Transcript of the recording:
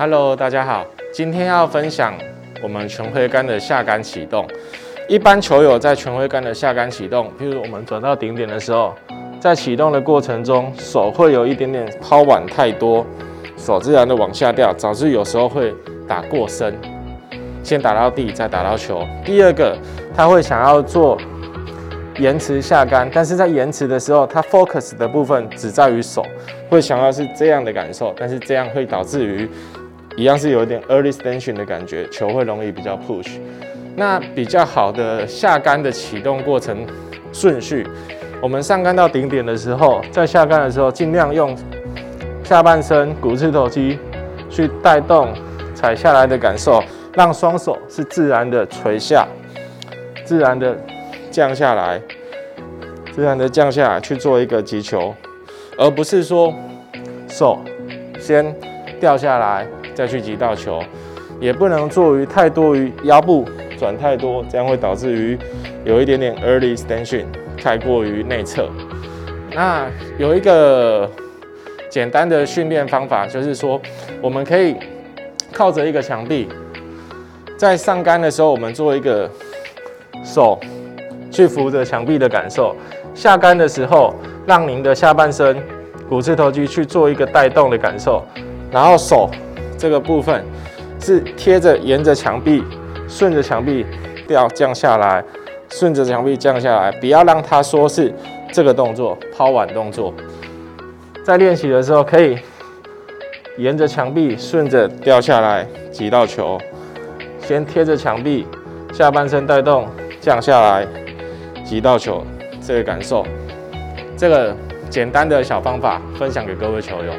Hello，大家好，今天要分享我们全挥杆的下杆启动。一般球友在全挥杆的下杆启动，譬如我们转到顶点的时候，在启动的过程中，手会有一点点抛腕太多，手自然的往下掉，导致有时候会打过深，先打到地，再打到球。第二个，他会想要做。延迟下杆，但是在延迟的时候，他 focus 的部分只在于手，会想要是这样的感受，但是这样会导致于一样是有一点 early extension 的感觉，球会容易比较 push。那比较好的下杆的启动过程顺序，我们上杆到顶点的时候，在下杆的时候，尽量用下半身股四头肌去带动踩下来的感受，让双手是自然的垂下，自然的。降下来，自然的降下来去做一个击球，而不是说手先掉下来再去击到球，也不能做于太多于腰部转太多，这样会导致于有一点点 early extension 太过于内侧。那有一个简单的训练方法，就是说我们可以靠着一个墙壁，在上杆的时候，我们做一个手。去扶着墙壁的感受，下杆的时候，让您的下半身股四头肌去做一个带动的感受，然后手这个部分是贴着沿着墙壁，顺着墙壁掉降下来，顺着墙壁降下来，不要让它说是这个动作抛碗动作。在练习的时候，可以沿着墙壁顺着掉下来挤到球，先贴着墙壁，下半身带动降下来。击到球这个感受，这个简单的小方法分享给各位球友。